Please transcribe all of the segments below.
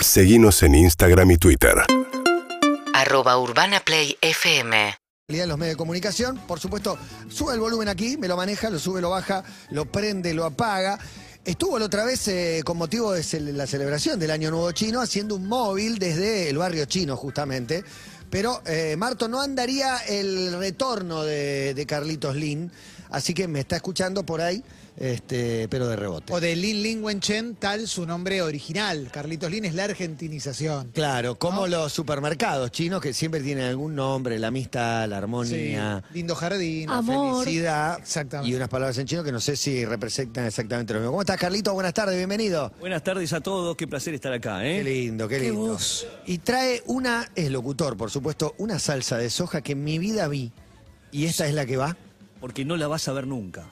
Seguimos en Instagram y Twitter. arroba urbanaplayfm de los medios de comunicación. Por supuesto, sube el volumen aquí, me lo maneja, lo sube, lo baja, lo prende, lo apaga. Estuvo la otra vez eh, con motivo de la celebración del Año Nuevo Chino haciendo un móvil desde el barrio chino, justamente. Pero, eh, Marto, no andaría el retorno de, de Carlitos Lin, así que me está escuchando por ahí, este, pero de rebote. O de Lin Lin Wen Chen, tal su nombre original. Carlitos Lin es la argentinización. Claro, como los supermercados chinos que siempre tienen algún nombre, la amistad, la armonía. Sí, lindo jardín. Amor. felicidad Exactamente. y unas palabras en chino que no sé si representan exactamente lo mismo. ¿Cómo estás, Carlito? Buenas tardes, bienvenido. Buenas tardes a todos, qué placer estar acá, Qué ¿eh? lindo, qué lindo. Y trae una, es locutor, por supuesto, una salsa de soja que en mi vida vi. Y esta es la que va. Porque no la vas a ver nunca.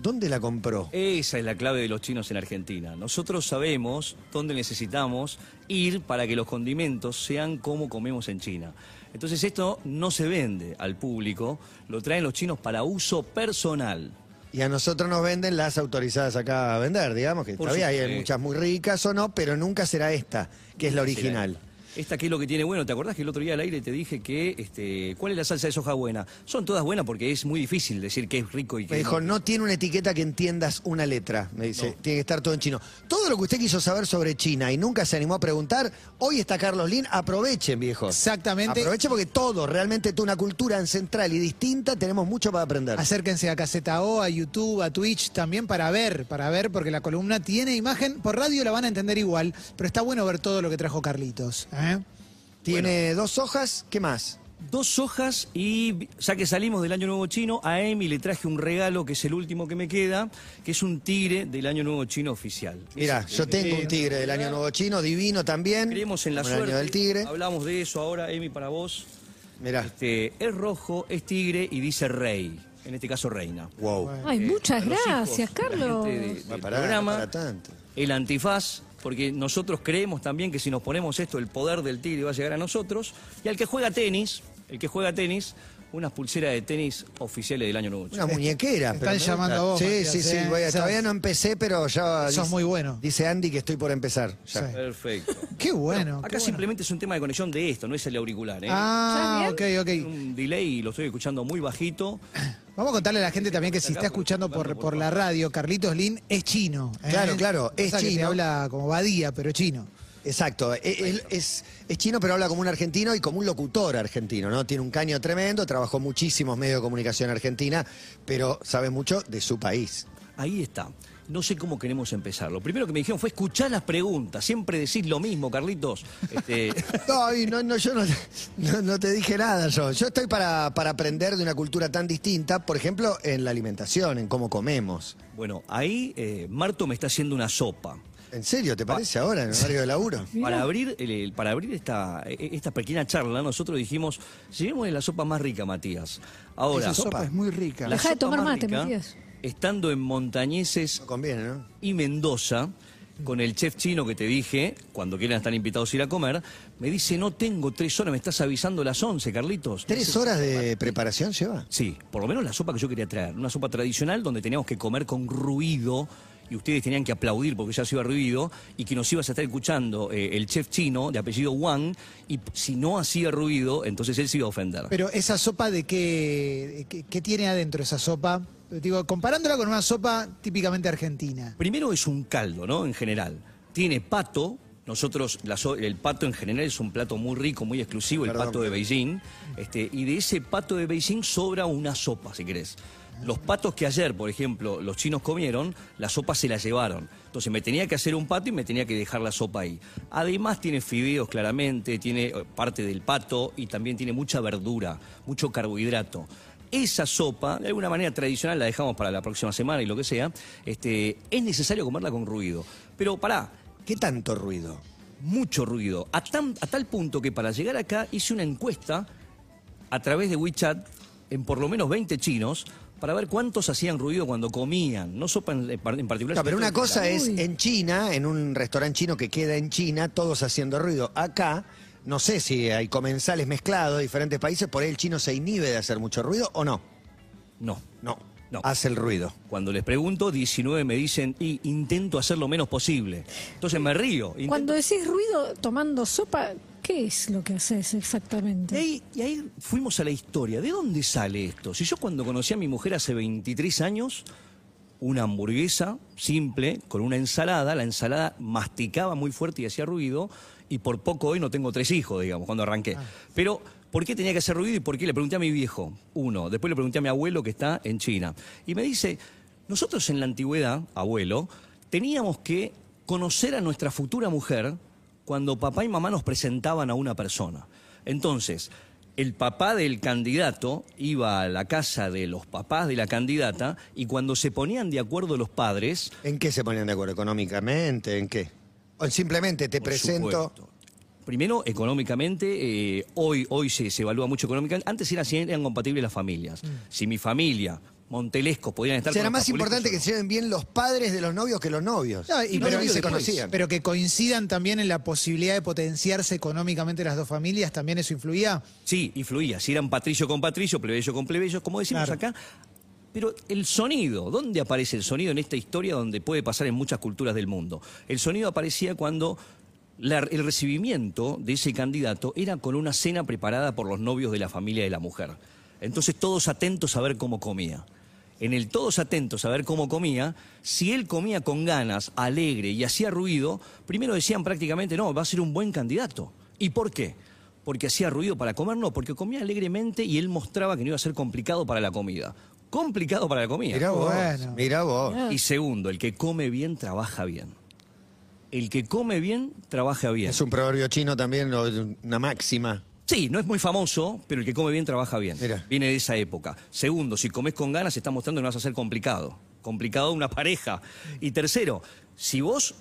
¿Dónde la compró? Esa es la clave de los chinos en Argentina. Nosotros sabemos dónde necesitamos ir para que los condimentos sean como comemos en China. Entonces esto no se vende al público, lo traen los chinos para uso personal. Y a nosotros nos venden las autorizadas acá a vender, digamos, que Por todavía hay muchas muy ricas o no, pero nunca será esta, que es la original. Esta que es lo que tiene bueno, ¿te acordás que el otro día al aire te dije que, este, ¿cuál es la salsa de soja buena? Son todas buenas porque es muy difícil decir que es rico y que Me dijo, no. no tiene una etiqueta que entiendas una letra. Me dice, tiene que estar todo en chino. Todo lo que usted quiso saber sobre China y nunca se animó a preguntar, hoy está Carlos Lin, aprovechen, viejos. Exactamente. Aprovechen porque todo, realmente toda una cultura ancestral y distinta, tenemos mucho para aprender. Acérquense a Caseta O, a YouTube, a Twitch también para ver, para ver, porque la columna tiene imagen. Por radio la van a entender igual, pero está bueno ver todo lo que trajo Carlitos. ¿Eh? Tiene dos hojas, ¿qué más? Dos hojas y ya que salimos del Año Nuevo Chino, a Emi le traje un regalo que es el último que me queda, que es un tigre del Año Nuevo Chino oficial. Mira, yo tengo un tigre del Año Nuevo Chino, divino también. Creemos en la suerte. año del tigre. Hablamos de eso ahora, Emi, para vos. Mirá, Este, es rojo, es tigre y dice rey. En este caso, reina. wow. Ay, Eh, muchas gracias, hijos, Carlos. de- del programa, para tanto. el antifaz, porque nosotros creemos también que si nos ponemos esto, el poder del tigre va a llegar a nosotros. Y al que juega tenis, el que juega tenis, unas pulseras de tenis oficiales del año nuevo. Una muñequera. Pero están llamando a vos, Sí, Matías, sí, sí. ¿eh? voy a- Sos- todavía no empecé, pero ya. Sos dice- muy bueno. Dice Andy que estoy por empezar. ya. Sí. Perfecto. Qué bueno. Acá qué bueno. simplemente es un tema de conexión de esto, no es el auricular. ¿eh? Ah, ok, ok. un delay y lo estoy escuchando muy bajito. Vamos a contarle a la gente también que si está escuchando por, por la radio, Carlitos Lin es chino. ¿eh? Claro, claro, es que chino. habla como Badía, pero chino. Exacto, e- él es, es chino pero habla como un argentino y como un locutor argentino, ¿no? Tiene un caño tremendo, trabajó muchísimos medios de comunicación argentina, pero sabe mucho de su país. Ahí está. No sé cómo queremos empezar. Lo primero que me dijeron fue escuchar las preguntas. Siempre decís lo mismo, Carlitos. Este, No, no, no, yo no, no- no te dije nada yo. Yo estoy para, para aprender de una cultura tan distinta, por ejemplo, en la alimentación, en cómo comemos. bueno, ahí eh, Marto me está haciendo una sopa. ¿En serio te parece ahora en el horario de laburo? Para abrir, el- el- para abrir esta, e- esta pequeña charla, nosotros dijimos, llevémosle la sopa más rica, Matías. Ahora, Esa sopa es muy rica. la Deja de sopa tomar mate, rica, Matías. Estando en Montañeses No conviene, ¿no? y Mendoza, con el chef chino que te dije, cuando quieran estar invitados a ir a comer, me dice, no tengo tres horas, me estás avisando las once, Carlitos. ¿Tres horas de preparación lleva? Sí, por lo menos la sopa que yo quería traer. Una sopa tradicional donde teníamos que comer con ruido y ustedes tenían que aplaudir porque ya se iba ruido y que nos ibas a estar escuchando eh, el chef chino de apellido Wang y si no hacía ruido, entonces él se iba a ofender. Pero esa sopa de qué, qué, qué tiene adentro esa sopa? Digo, comparándola con una sopa típicamente argentina. Primero es un caldo, ¿no? En general. Tiene pato. Nosotros, la so- el pato en general es un plato muy rico, muy exclusivo, el pato de Beijing. Este, y de ese pato de Beijing sobra una sopa, si querés. Los patos que ayer, por ejemplo, los chinos comieron, la sopa se la llevaron. Entonces me tenía que hacer un pato y me tenía que dejar la sopa ahí. Además tiene fideos claramente, tiene eh, parte del pato y también tiene mucha verdura, mucho carbohidrato. Esa sopa, de alguna manera tradicional, la dejamos para la próxima semana y lo que sea, este, es necesario comerla con ruido. Pero pará, ¿Qué tanto ruido? mucho ruido. A, tan- a tal punto que para llegar acá hice una encuesta a través de WeChat en por lo menos 20 chinos para ver cuántos hacían ruido cuando comían. No sopa en, en particular. Pero una cosa es en China, en un restaurante chino que queda en China, todos haciendo ruido. Acá, no sé si hay comensales mezclados de diferentes países, por ahí el chino se inhibe de hacer mucho ruido o no. No. No. No. hace el ruido. Cuando les pregunto, 19 me dicen, y intento hacer lo menos posible. Entonces me río. intento- Cuando decís ruido tomando sopa, ¿qué es lo que haces Y exactamente? ahí, y ahí fuimos a la historia. ¿De dónde sale esto? Si yo cuando conocí a mi mujer hace 23 años, una hamburguesa simple con una ensalada, la ensalada masticaba muy fuerte y hacía ruido, y por poco hoy no tengo tres hijos, digamos, cuando arranqué. Pero, ¿por qué tenía que hacer ruido y por qué? Le pregunté a mi viejo, uno. Después le pregunté a mi abuelo que está en China. Y me dice, nosotros en la antigüedad, abuelo, teníamos que conocer a nuestra futura mujer cuando papá y mamá nos presentaban a una persona. Entonces, el papá del candidato iba a la casa de los papás de la candidata y cuando se ponían de acuerdo los padres, ¿En qué se ponían de acuerdo? ¿Económicamente? ¿En qué? O simplemente te por presento. supuesto, Primero, económicamente, eh, hoy, hoy se, se evalúa mucho económicamente. Antes era, si eran compatibles las familias. Si mi familia, Montelesco, podían estar Será con más importante que se lleven bien los padres de los novios que los novios. No, y No, pero, novios se después, conocían. pero que coincidan también en la posibilidad de potenciarse económicamente las dos familias, ¿también eso influía? Sí, influía. Si eran patricio con patricio, plebeyo con plebeyo, como decimos Claro. acá. Pero el sonido, ¿dónde aparece el sonido en esta historia donde puede pasar en muchas culturas del mundo? El sonido aparecía cuando el recibimiento de ese candidato era con una cena preparada por los novios de la familia de la mujer. Entonces todos atentos a ver cómo comía. En el todos atentos a ver cómo comía, si él comía con ganas, alegre y hacía ruido, primero decían prácticamente, no, va a ser un buen candidato. ¿Y por qué? Porque hacía ruido para comer, no, porque comía alegremente y él mostraba que no iba a ser complicado para la comida. Complicado para la comida. Mirá vos, Bueno. mirá vos. Y segundo, el que come bien, trabaja bien. El que come bien, trabaja bien. Es un proverbio chino también, una máxima. Sí, no es muy famoso, pero el que come bien, trabaja bien. Mira. Viene de esa época. Segundo, si comes con ganas, está mostrando que no vas a ser complicado. Complicado una pareja. Y tercero, si vos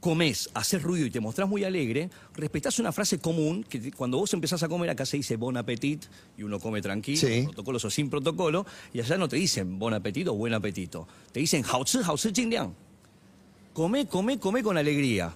comes, haces ruido y te mostrás muy alegre, respetás una frase común que cuando vos empezás a comer acá se dice bon appetit y uno come tranquilo, sí. protocolos o sin protocolo, y allá no te dicen bon apetito o buen apetito, te dicen hao chi, hao chi, Come, come, come con alegría.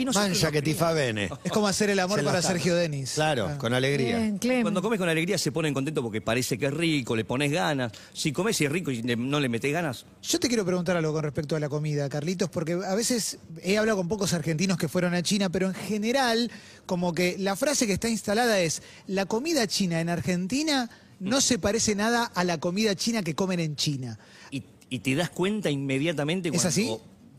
Y Mancha que ti fa queríamos. bene. Es como hacer el amor Se para. Sergio Denis. Claro, Ah. con alegría. Bien, Clem. Cuando comes con alegría se ponen contentos porque parece que es rico, le pones ganas. Si comes y es rico y le- no le metes ganas, Yo te quiero preguntar algo con respecto a la comida, Carlitos, porque a veces he hablado con pocos argentinos que fueron a China, pero en general, como que la frase que está instalada es, la comida china en Argentina no se parece nada a la comida china que comen en China. y, y te das cuenta inmediatamente ¿Es cuando así?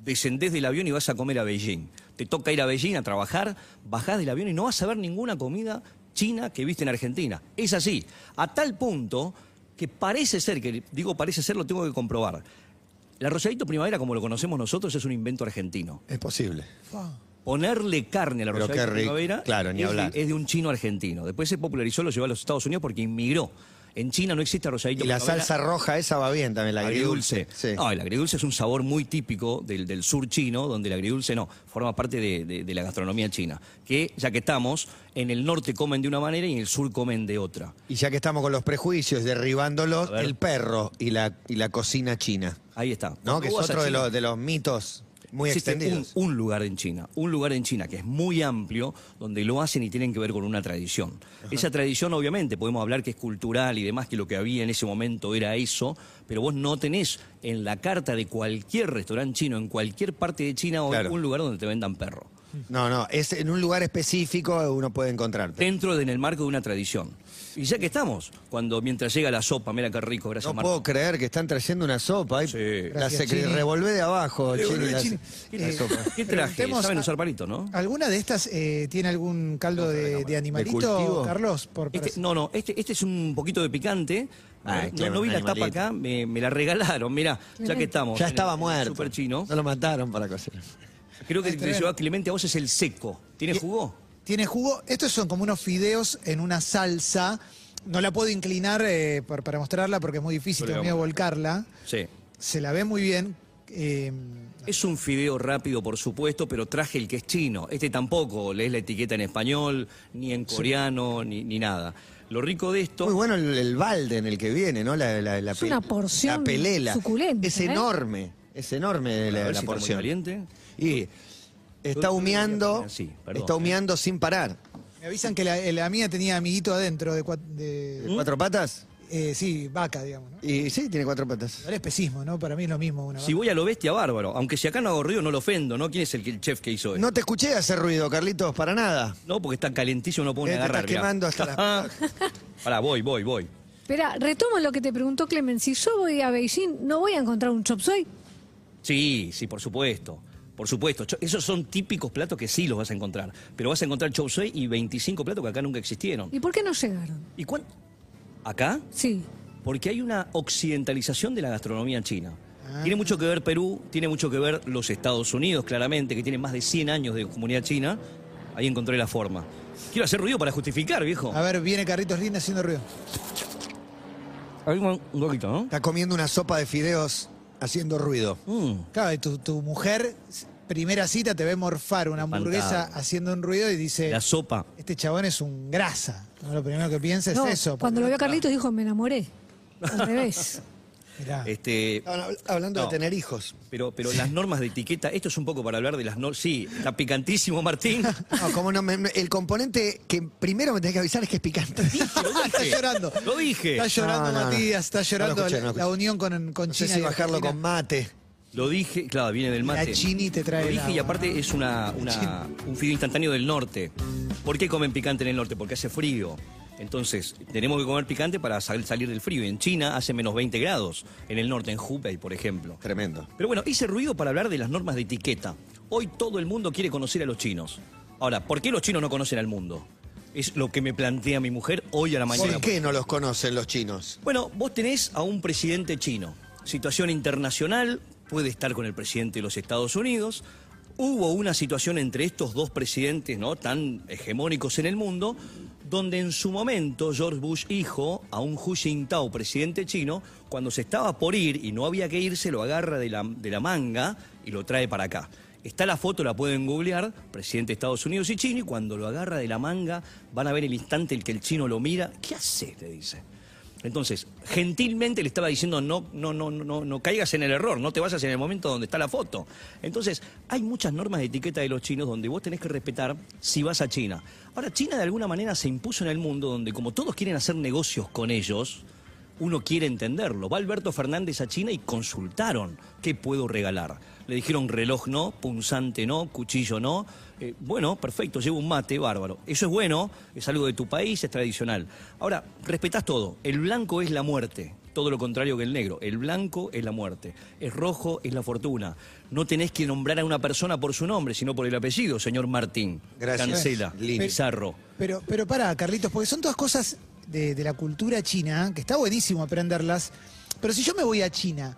descendés del avión y vas a comer a Beijing. Te toca ir a Beijing a trabajar, bajás del avión y no vas a ver ninguna comida china que viste en Argentina. Es así. A tal punto que parece ser, que digo parece ser, lo tengo que comprobar. El arrolladito primavera, como lo conocemos nosotros, es un invento argentino. Es posible. Ponerle carne arrolladito qué rico. primavera Claro, ni es, de- hablar. es de un chino argentino. Después se popularizó, lo llevó a los Estados Unidos porque inmigró. En China no existe arrolladito Y la primavera. salsa roja esa va bien también, la agridulce. Sí. No, el agridulce es un sabor muy típico del, del sur chino, donde el agridulce no, forma parte de, de- de la gastronomía china. Que ya que estamos, en el norte comen de una manera y en el sur comen de otra. Y ya que estamos con los prejuicios, derribándolos, el perro y la, y la cocina china. Ahí está. ¿No? Que es otro de los, de los mitos muy existe. Un, un lugar en China, un lugar en China que es muy amplio, donde lo hacen y tienen que ver con una tradición. Esa tradición, obviamente, podemos hablar que es cultural y demás, que lo que había en ese momento era eso, pero vos no tenés en la carta de cualquier restaurante chino, en cualquier parte de China, Claro. un lugar donde te vendan perro. No, no, es en un lugar específico uno puede encontrar. dentro de en el marco de una tradición. Y ya que estamos, cuando mientras llega la sopa, mira qué rico, gracias No Marco. puedo creer que están trayendo una sopa. Ay, Sí. La Gracias, secre- Chini. revolvé de abajo, Chini, la- Chini. la Eh, sopa. ¿Qué traje? Preguntemos Saben a- usar palito, ¿no? ¿Alguna de estas eh, tiene algún caldo de, de animalito, cultivo? Carlos? Por, Este- no, no, este, este es un poquito de picante. Ay, no, vi un la tapa animalito. acá, me, me la regalaron, mira, ya que estamos. Ya en estaba el- en el muerto. Super chino. No lo mataron para cocinar. Creo que el que Clemente a vos es el seco. ¿Tiene jugo? Tiene jugo. Estos son como unos fideos en una salsa. No la puedo inclinar eh, por- para mostrarla porque es muy difícil, Pero tengo miedo de digamos. volcarla. Sí. Se la ve muy bien. eh, Es un fideo rápido, por supuesto, pero traje el que es chino. Este tampoco lees la etiqueta en español, ni en coreano, ni, ni nada. Lo rico de esto. Muy bueno el, el balde en el que viene, ¿no? La, la, la Es una porción La pelela. suculenta, Es ¿eh? enorme. Es enorme A la, ver la si está muy porción. caliente. Y está humeando. sí, perdón. está humeando sin parar. me avisan que la, la mía tenía amiguito adentro de, cua- de- ¿De ¿Cuatro patas? eh, sí, vaca, digamos. ¿no? Y sí, tiene cuatro patas. Igual especismo, ¿no? Para mí es lo mismo una Si voy a lo bestia, bárbaro. Aunque si acá no hago ruido, no lo ofendo, ¿no? ¿Quién es el, que- el chef que hizo esto? No te escuché hacer ruido, Carlitos, para nada. No, porque está calentísimo, no puedo ni Eh, te agarrar. estás quemando hasta la... Pará, voy, voy, voy. Espera, retomo lo que te preguntó Clemen. Si yo voy a Beijing, ¿no voy a encontrar un chop suey? Sí, sí, por supuesto. Por supuesto. Esos son típicos platos que sí los vas a encontrar. Pero vas a encontrar chop suey y 25 platos que acá nunca existieron. ¿Y por qué no llegaron? ¿Y cuánto? ¿Acá? Sí. Porque hay una occidentalización de la gastronomía china. Tiene mucho que ver Perú, tiene mucho que ver los Estados Unidos, claramente, que tiene más de 100 años de comunidad china. Ahí encontré la forma. Quiero hacer ruido para justificar, viejo. A ver, viene Carlitos Linda haciendo ruido. Hay un, un poquito, ¿no? Está comiendo una sopa de fideos haciendo ruido. Mm. Claro, y tu, tu mujer, primera cita, te ve morfar una hamburguesa haciendo un ruido y dice, La sopa. este chabón es un grasa. ¿no? Lo primero que piensa No, es eso. cuando lo vio a Carlitos dijo, me enamoré. Al revés. Mirá. Este, hablando No. de tener hijos. pero, pero las normas de etiqueta, esto es un poco para hablar de las normas. Sí, está picantísimo, Martín. No, como no, me- me- el componente que primero me tenés que avisar es que es picante. está llorando. Lo dije. Está llorando No, no, no. Matías, está llorando No lo escuché, no la, unión con, con No sé China. si y bajarlo Argentina. con mate. Lo dije, claro, viene del mate. La chini te trae Lo dije y aparte es una, una- un fideo instantáneo del norte. ¿Por qué comen picante en el norte? Porque hace frío. Entonces, tenemos que comer picante para sal- salir del frío. En China hace menos 20 grados, en el norte, en Hubei, por ejemplo. Tremendo. Pero bueno, hice ruido para hablar de las normas de etiqueta. Hoy todo el mundo quiere conocer a los chinos. Ahora, ¿por qué los chinos no conocen al mundo? Es lo que me plantea mi mujer hoy a la mañana. ¿Por qué no los conocen los chinos? Bueno, vos tenés a un presidente chino. Situación internacional, puede estar con el presidente de los Estados Unidos. Hubo una situación entre estos dos presidentes, ¿no? Tan hegemónicos en el mundo, donde en su momento George Bush hijo a un Hu Jintao, presidente chino, cuando se estaba por ir y no había que irse, lo agarra de la, de la manga y lo trae para acá. Está la foto, la pueden googlear, presidente de Estados Unidos y chino, y cuando lo agarra de la manga, van a ver el instante en que el chino lo mira. ¿Qué hace? Le dice. Entonces, gentilmente le estaba diciendo, no, no, no, no, no caigas en el error, no te vayas en el momento donde está la foto. Entonces, hay muchas normas de etiqueta de los chinos donde vos tenés que respetar si vas a China. Ahora, China de alguna manera se impuso en el mundo donde como todos quieren hacer negocios con ellos, uno quiere entenderlo. Va Alberto Fernández a China y consultaron qué puedo regalar. Le dijeron reloj no, punzante no, cuchillo no. Eh, bueno, perfecto, llevo un mate, bárbaro. Eso es bueno, es algo de tu país, es tradicional. Ahora, respetás todo. El blanco es la muerte, todo lo contrario que el negro. El blanco es la muerte, es rojo es la fortuna. No tenés que nombrar a una persona por su nombre, sino por el apellido, señor Martín. Gracias. Cancela, Lini. Pizarro. Pero, pero para, Carlitos, porque son todas cosas de, de la cultura china, que está buenísimo aprenderlas, pero si yo me voy a China,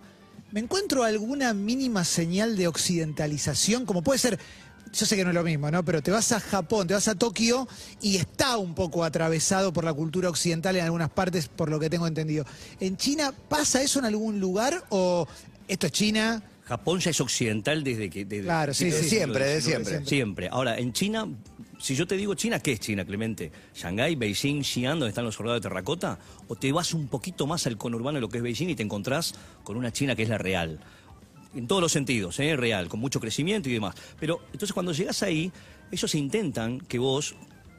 ¿me encuentro alguna mínima señal de occidentalización? Como puede ser, yo sé que no es lo mismo, ¿no? Pero te vas a Japón, te vas a Tokio y está un poco atravesado por la cultura occidental en algunas partes, por lo que tengo entendido. ¿En China pasa eso en algún lugar o esto es China? Japón ya es occidental desde que... desde- Claro, sí, sí. siempre, de siglo XIX. siempre. Siempre. Ahora, en China, si yo te digo China, ¿qué es China, Clemente? ¿Shanghái, Beijing, Xi'an, donde están los soldados de terracota? ¿O te vas un poquito más al conurbano de lo que es Beijing y te encontrás con una China que es la real? En todos los sentidos, ¿eh? real, con mucho crecimiento y demás. Pero entonces cuando llegas ahí, ellos intentan que vos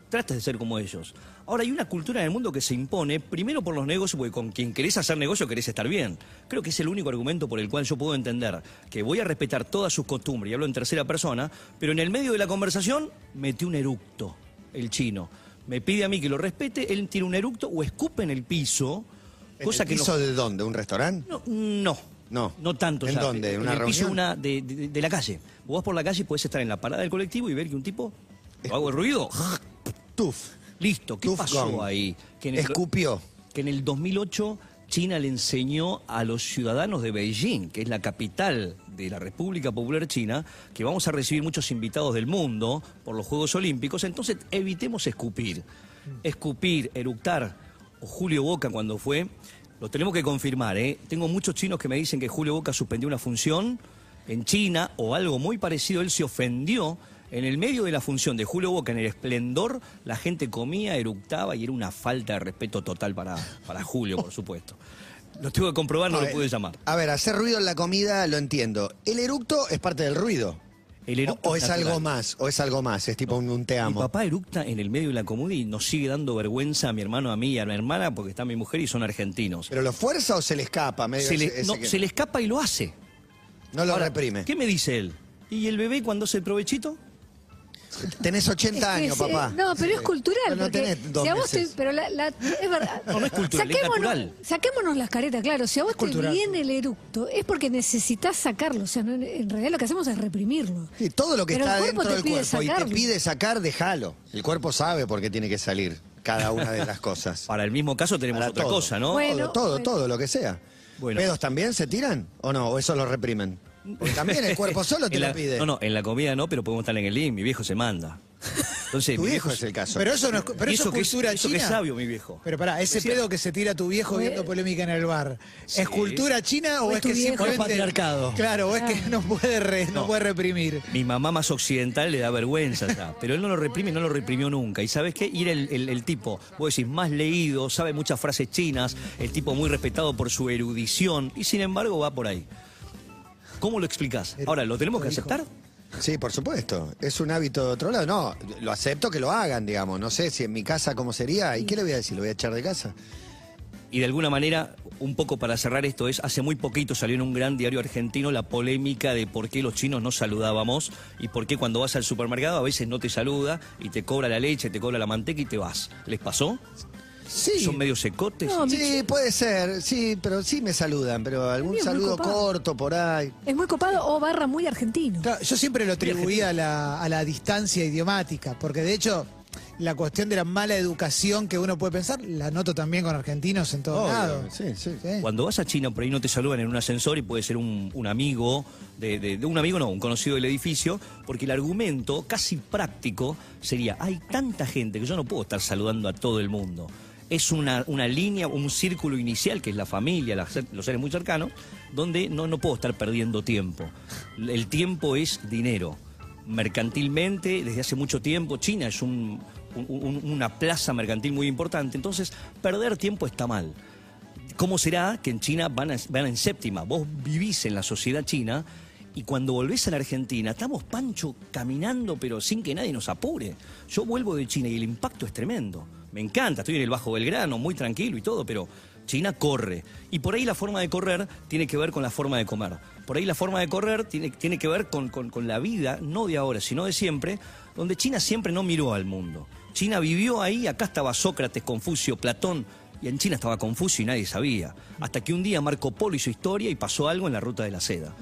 trates de ser como ellos. Ahora hay una cultura en el mundo que se impone, primero por los negocios, porque con quien querés hacer negocio querés estar bien. Creo que es el único argumento por el cual yo puedo entender que voy a respetar todas sus costumbres, y hablo en tercera persona, pero en el medio de la conversación metí un eructo, el chino. Me pide a mí que lo respete, él tiene un eructo o escupe en el piso, ¿En cosa el que no- piso de dónde? ¿Un restaurante? no, no. No. No tanto. ¿En ya. dónde? ¿En una el piso reunión? una de, de- de la calle. Vos vas por la calle y podés estar en la parada del colectivo y ver que un tipo... ¿Hago el ruido? Tuf. Listo. ¿Qué Tuf pasó gong. ahí? Que en, el, Escupió. que en el 2008 China le enseñó a los ciudadanos de Beijing, que es la capital de la República Popular China, que vamos a recibir muchos invitados del mundo por los Juegos Olímpicos, entonces evitemos escupir. Escupir, eructar, o Julio Boca cuando fue, lo tenemos que confirmar, ¿eh? Tengo muchos chinos que me dicen que Julio Boca suspendió una función en China o algo muy parecido, él se ofendió. En el medio de la función de Julio Boca, en el esplendor, la gente comía, eructaba y era una falta de respeto total para, para Julio, por supuesto. Lo tengo que comprobar, no A lo ver, pude llamar. A ver, hacer ruido en la comida lo entiendo. El eructo es parte del ruido. O, es natural. algo más, o es algo más, es tipo un, un te Mi amo. papá eructa en el medio de la comida y nos sigue dando vergüenza a mi hermano, a mí y a mi hermana porque está mi mujer y son argentinos. ¿Pero lo fuerza o se le escapa? Medio Se le, ese- ese no, que- se le escapa y lo hace. no lo Ahora, reprime. ¿Qué me dice él? ¿Y el bebé cuando hace el provechito? Tenés 80 Es que años, papá. No, pero es cultural. No, no porque tenés dos si a vos te- pero la, la- es verdad. No, no es cultural, es saquémonos, natural. saquémonos las caretas, claro. Si a vos te cultural. viene el eructo, es porque necesitas sacarlo. O sea, no- en realidad lo que hacemos es reprimirlo. Sí, todo lo que Pero está el cuerpo dentro te del pide cuerpo y te sacarlo. pide sacar, déjalo. El cuerpo sabe por qué tiene que salir cada una de las cosas. Para el mismo caso tenemos Para otra todo. cosa, ¿no? Bueno, todo, todo, bueno. todo, lo que sea. Bueno. ¿Pedos también se tiran o no? ¿O eso lo reprimen? Porque también el cuerpo solo te la- lo pide. No, no, en la comida no, pero podemos estar en el living, mi viejo se manda. Entonces, Tu mi viejo es el caso. Pero eso no es, pero eso eso es que es- cultura eso que es china. sabio, mi viejo. Pero pará, ese Decía- pedo que se tira tu viejo viendo polémica en el bar, Sí. ¿es cultura china o, O es que O es patriarcado. Claro, o es que no puede re- no No. puede reprimir. Mi mamá más occidental le da vergüenza ya, pero él no lo reprime, no lo reprimió nunca. ¿Y sabes qué? Y era el, el- el tipo, vos decís, más leído, sabe muchas frases chinas, el tipo muy respetado por su erudición, y sin embargo va por ahí. ¿Cómo lo explicás? Ahora, ¿lo tenemos que aceptar? Sí, por supuesto. Es un hábito de otro lado. No, lo acepto que lo hagan, digamos. No sé si en mi casa cómo sería. ¿Y qué le voy a decir? ¿Lo voy a echar de casa? Y de alguna manera, un poco para cerrar esto, es hace muy poquito salió en un gran diario argentino la polémica de por qué los chinos no saludábamos y por qué cuando vas al supermercado a veces no te saluda y te cobra la leche, te cobra la manteca y te vas. ¿Les pasó? Sí. ¿Son medio secotes? No, Sí, puede ser. Sí, pero sí me saludan. Pero algún saludo corto por ahí. Es muy copado o barra muy argentino. Claro, yo siempre lo atribuía a la, a la distancia idiomática, porque de hecho la cuestión de la mala educación que uno puede pensar, la noto también con argentinos en todos lados. sí, sí. Cuando vas a China, por ahí no te saludan en un ascensor y puede ser un, un amigo, de, de- de un amigo no, un conocido del edificio, porque el argumento casi práctico sería, hay tanta gente que yo no puedo estar saludando a todo el mundo. Es una, una línea, un círculo inicial, que es la familia, los seres muy cercanos, donde no, no puedo estar perdiendo tiempo. El tiempo es dinero. Mercantilmente, desde hace mucho tiempo, China es un- una plaza mercantil muy importante, entonces perder tiempo está mal. ¿Cómo será que en China van, a- van en séptima? Vos vivís en la sociedad china y cuando volvés a la Argentina, estamos pancho caminando, pero sin que nadie nos apure. Yo vuelvo de China y el impacto es tremendo. Me encanta, estoy en el Bajo Belgrano, muy tranquilo y todo, pero China corre. Y por ahí la forma de correr tiene que ver con la forma de comer. Por ahí la forma de correr tiene, tiene que ver con, con- con la vida, no de ahora, sino de siempre, donde China siempre no miró al mundo. China vivió ahí, acá estaba Sócrates, Confucio, Platón, y en China estaba Confucio y nadie sabía. Hasta que un día Marco Polo hizo historia y pasó algo en la ruta de la seda.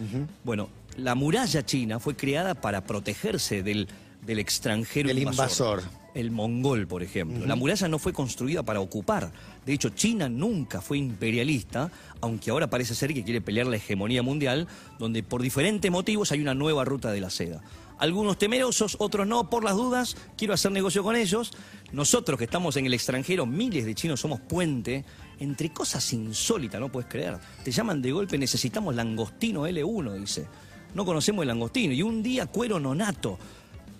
Bueno, la muralla china fue creada para protegerse del, del extranjero Del invasor. El mongol, por ejemplo. La muralla no fue construida para ocupar. De hecho, China nunca fue imperialista, aunque ahora parece ser que quiere pelear la hegemonía mundial, donde por diferentes motivos hay una nueva ruta de la seda. Algunos temerosos, otros no, por las dudas, quiero hacer negocio con ellos. Nosotros que estamos en el extranjero, miles de chinos somos puente entre cosas insólitas, no puedes creer. Te llaman de golpe, necesitamos langostino L1, dice. No conocemos el langostino. Y un día cuero nonato.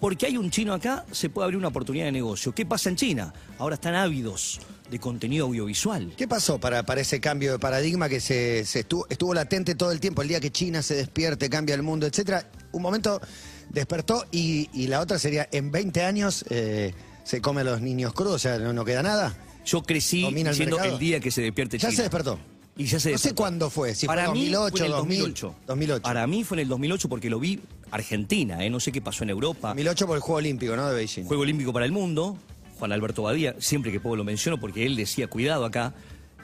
Porque hay un chino acá, se puede abrir una oportunidad de negocio. ¿Qué pasa en China? Ahora están ávidos de contenido audiovisual. ¿Qué pasó para, para ese cambio de paradigma que se, se estuvo, estuvo latente todo el tiempo? El día que China se despierte, cambia el mundo, etcétera. Un momento despertó y, y la otra sería, en 20 años eh, se come a los niños crudos, o sea, no, no queda nada. Yo crecí el diciendo mercado. el día que se despierte Ya China. se despertó. Y ya se No sé cuándo fue, si fue Para mí 2008, fue en el 2000, 2008. 2008. Para mí fue en el 2008 porque lo vi Argentina, ¿eh? no sé qué pasó en Europa. 2008 por el Juego Olímpico, ¿no? De Beijing. Juego Olímpico para el Mundo, Juan Alberto Badía, siempre que puedo lo menciono porque él decía, cuidado acá,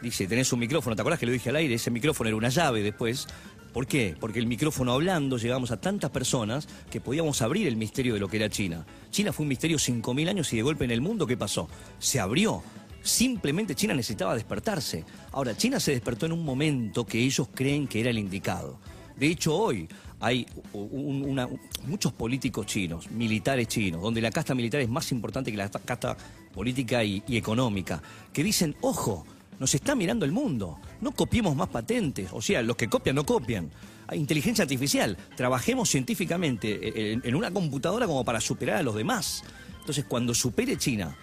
dice, tenés un micrófono, ¿te acordás que lo dije al aire? Ese micrófono era una llave después. ¿Por qué? Porque el micrófono hablando llegamos a tantas personas que podíamos abrir el misterio de lo que era China. China fue un misterio 5.000 años y de golpe en el mundo, ¿qué pasó? Se abrió. Simplemente China necesitaba despertarse. Ahora, China se despertó en un momento que ellos creen que era el indicado. De hecho, hoy hay un- muchos políticos chinos, militares chinos, donde la casta militar es más importante que la casta política y, económica, que dicen, ojo, nos está mirando el mundo, no copiemos más patentes, o sea, los que copian no copian. Inteligencia artificial, trabajemos científicamente en, en una computadora como para superar a los demás. Entonces, cuando supere China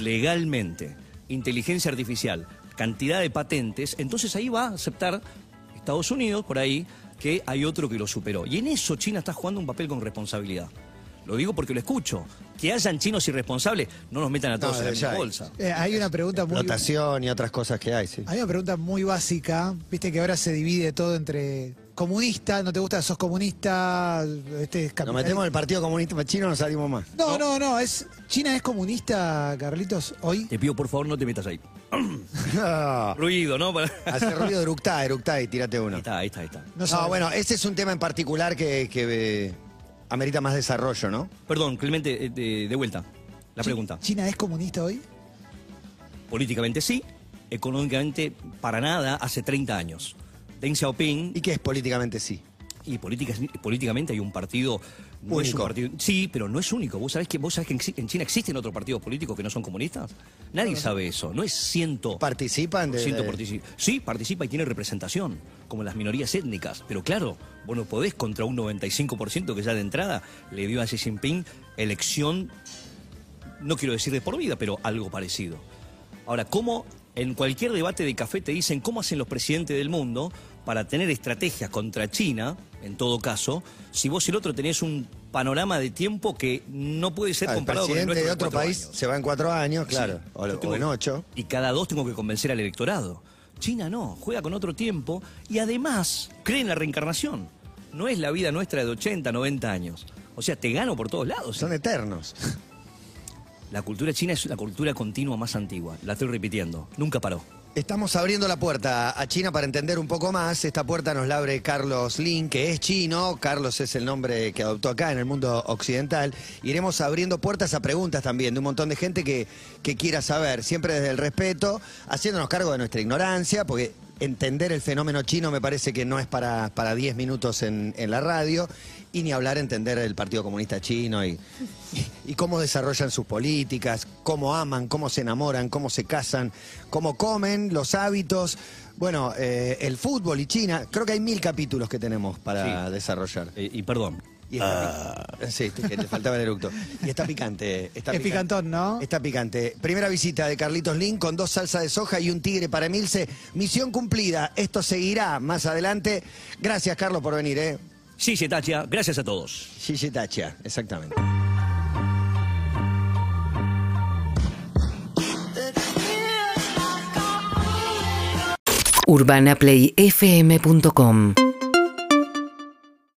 legalmente inteligencia artificial, cantidad de patentes, entonces ahí va a aceptar Estados Unidos, por ahí, que hay otro que lo superó. Y en eso China está jugando un papel con responsabilidad. Lo digo porque lo escucho. Que hayan chinos irresponsables, no nos metan a todos No, en la ya misma hay. bolsa. Eh, hay una pregunta muy... Rotación y otras cosas que hay, sí. Hay una pregunta muy básica. Viste que ahora se divide todo entre comunista, no te gusta, sos comunista, este es Nos metemos en el Partido Comunista Chino, no salimos más. No, no, no, es China es comunista, Carlitos, hoy. Te pido por favor no te metas ahí. Ruido, ¿no? Hace ruido eructá, eructá y tírate uno. Ahí está, ahí está, ahí está. No, bueno, ese es un tema en particular que, que, eh, amerita más desarrollo, ¿no? Perdón, Clemente, eh, de, de vuelta. La pregunta. ¿China es comunista hoy? Políticamente sí, económicamente para nada hace 30 años. Deng Xiaoping ¿Y qué es políticamente sí? Y política- políticamente hay un partido. No un Único. partido. Sí, pero no es único. ¿Vos sabés que, vos sabés que en, China existen otros partidos políticos que no son comunistas? Nadie sabe eso. No es ciento. ¿Participan de...? ciento de- Sí, participa y tiene representación, como las minorías étnicas. Pero claro, vos no podés contra un 95% que ya de entrada le dio a Xi Jinping elección, no quiero decir de por vida, pero algo parecido. Ahora, ¿cómo en cualquier debate de café te dicen cómo hacen los presidentes del mundo para tener estrategias contra China, en todo caso, si vos y el otro tenés un panorama de tiempo que no puede ser Ah, el comparado con el presidente nuestro de otro país años? se va en cuatro años, claro, Sí. o, Yo o tengo- en ocho. Y cada dos tengo que convencer al electorado. China no, juega con otro tiempo y además cree en la reencarnación. No es la vida nuestra de 80, 90 años. O sea, te gano por todos lados. Son eternos. La cultura china es la cultura continua más antigua. La estoy repitiendo. Nunca paró. Estamos abriendo la puerta a China para entender un poco más. Esta puerta nos la abre Carlos Lin, que es chino. Carlos es el nombre que adoptó acá en el mundo occidental. Iremos abriendo puertas a preguntas también de un montón de gente que, que quiera saber, siempre desde el respeto, haciéndonos cargo de nuestra ignorancia, porque entender el fenómeno chino me parece que no es para, para 10 minutos en, en la radio, y ni hablar entender el Partido Comunista Chino y, y cómo desarrollan sus políticas, cómo aman, cómo se enamoran, cómo se casan, cómo comen, los hábitos, bueno, eh, el fútbol y China. Creo que hay mil capítulos que tenemos para Sí. desarrollar. Eh, y perdón. Y está pi- sí, que te faltaba el eructo. Y está picante. Está Es picantón, ¿no? Está picante. Primera visita de Carlitos Lin con dos salsas de soja y un tigre para Emilce. Misión cumplida. Esto seguirá más adelante. Gracias, Carlos, por venir, ¿eh? Sí, Tacha, gracias a todos. Gigi Tachia, exactamente. urbanaplayfm.com